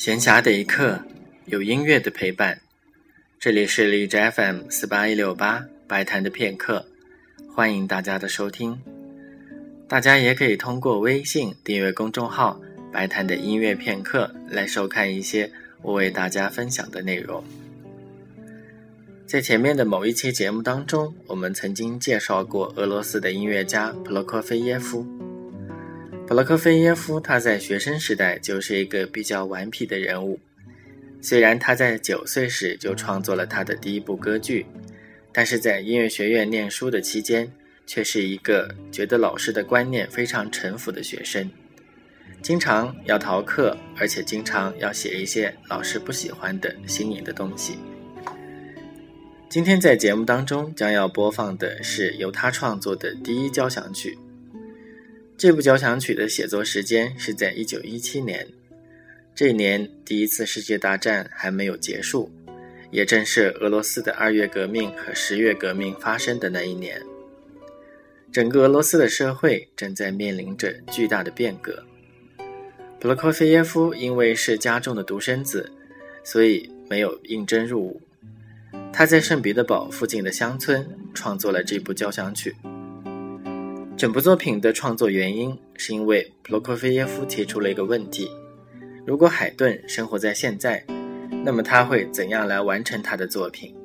闲暇的一刻，有音乐的陪伴。这里是荔枝 FM 四八一六八白谈的片刻，欢迎大家的收听。大家也可以通过微信订阅公众号“白谈的音乐片刻”来收看一些我为大家分享的内容。在前面的某一期节目当中，我们曾经介绍过俄罗斯的音乐家普罗科菲耶夫。普罗科菲耶夫他在学生时代就是一个比较顽皮的人物。虽然他在九岁时就创作了他的第一部歌剧，但是在音乐学院念书的期间，却是一个觉得老师的观念非常陈腐的学生，经常要逃课，而且经常要写一些老师不喜欢的新颖的东西。今天在节目当中将要播放的是由他创作的第一交响曲。这部交响曲的写作时间是在一九一七年，这一年第一次世界大战还没有结束，也正是俄罗斯的二月革命和十月革命发生的那一年。整个俄罗斯的社会正在面临着巨大的变革。普罗科菲耶夫因为是家中的独生子，所以没有应征入伍。他在圣彼得堡附近的乡村创作了这部交响曲。整部作品的创作原因，是因为普罗科菲耶夫提出了一个问题：如果海顿生活在现在，那么他会怎样来完成他的作品？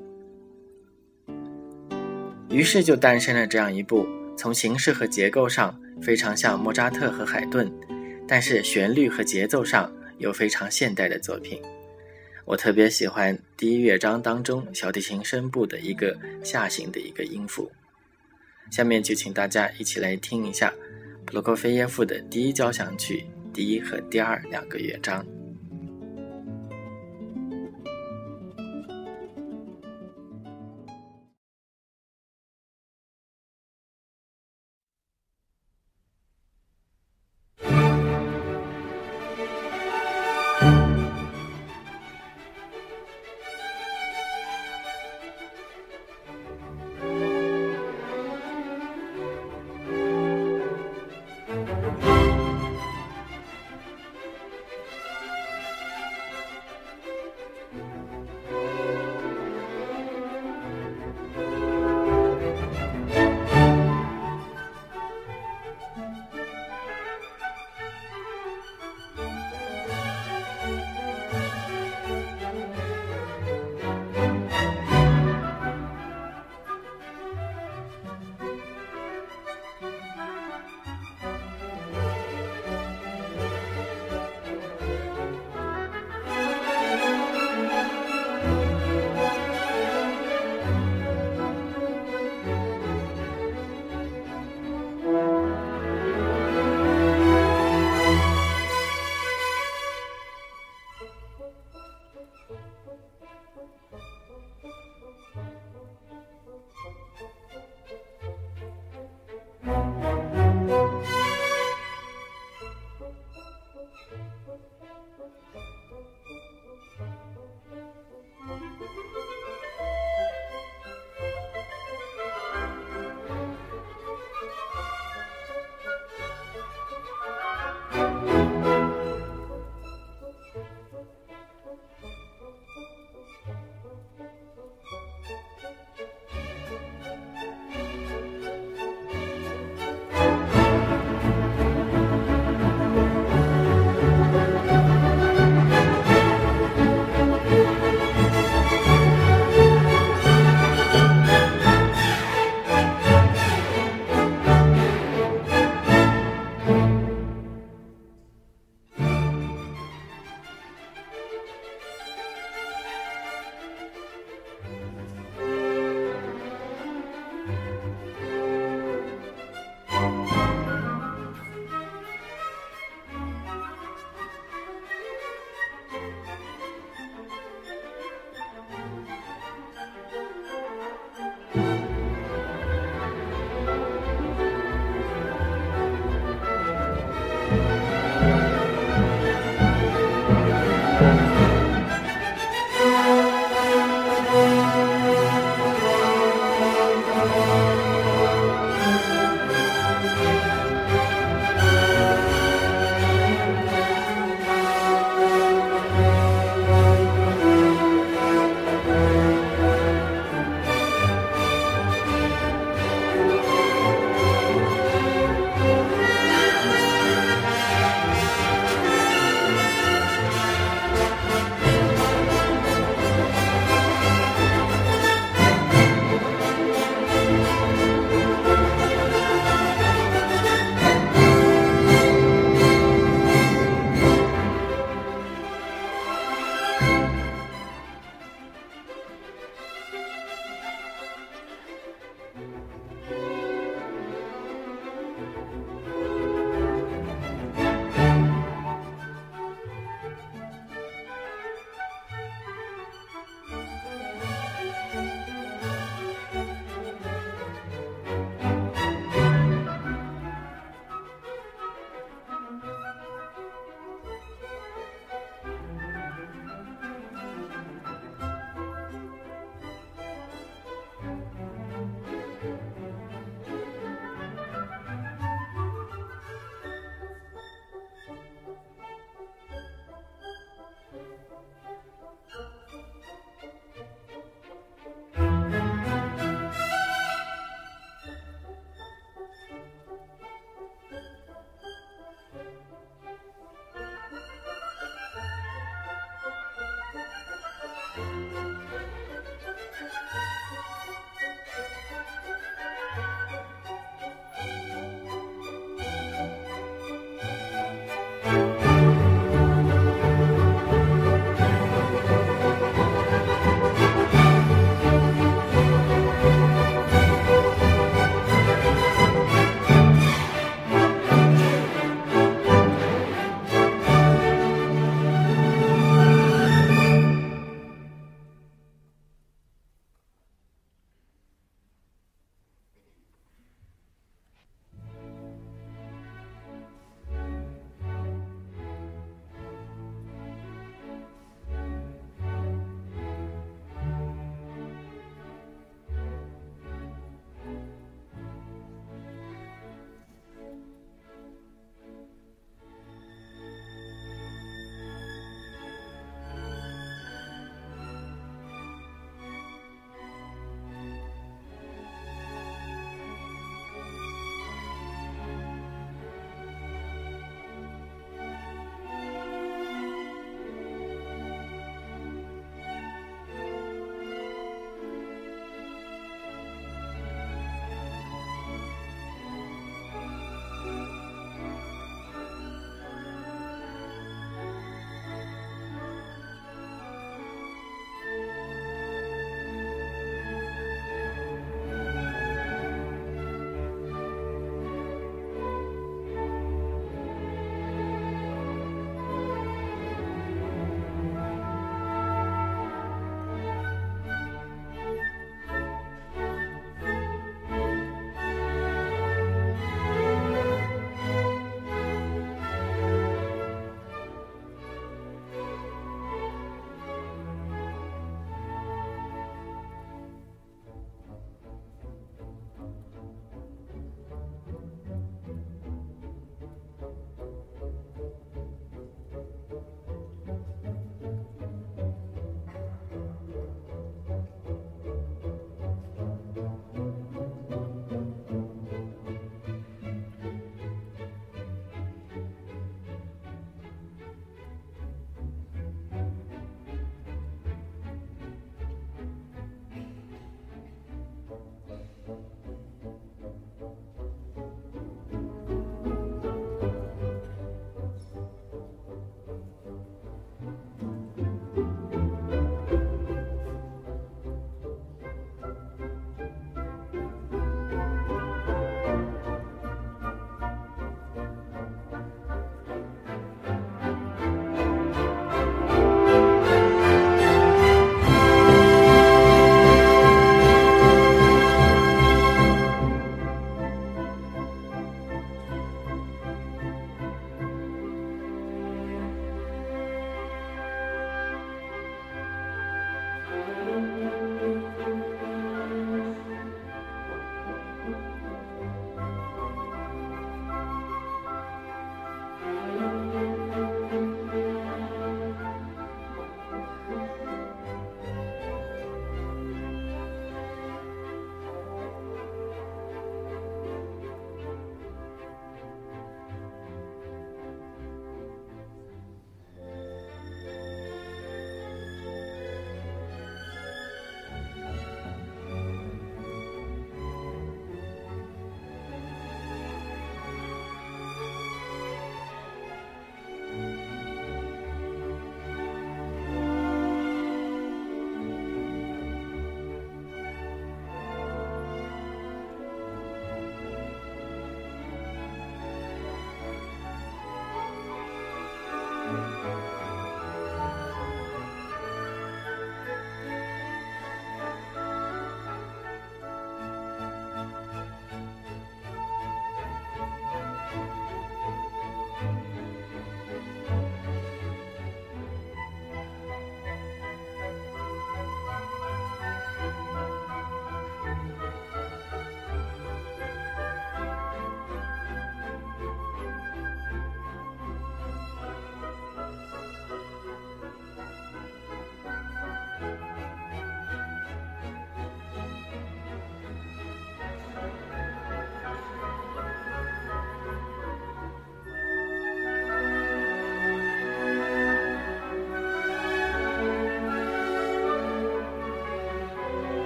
于是就诞生了这样一部从形式和结构上非常像莫扎特和海顿，但是旋律和节奏上又非常现代的作品。我特别喜欢第一乐章当中小提琴声部的一个下行的一个音符。下面就请大家一起来听一下普罗科菲耶夫的第一交响曲第一和第二两个乐章。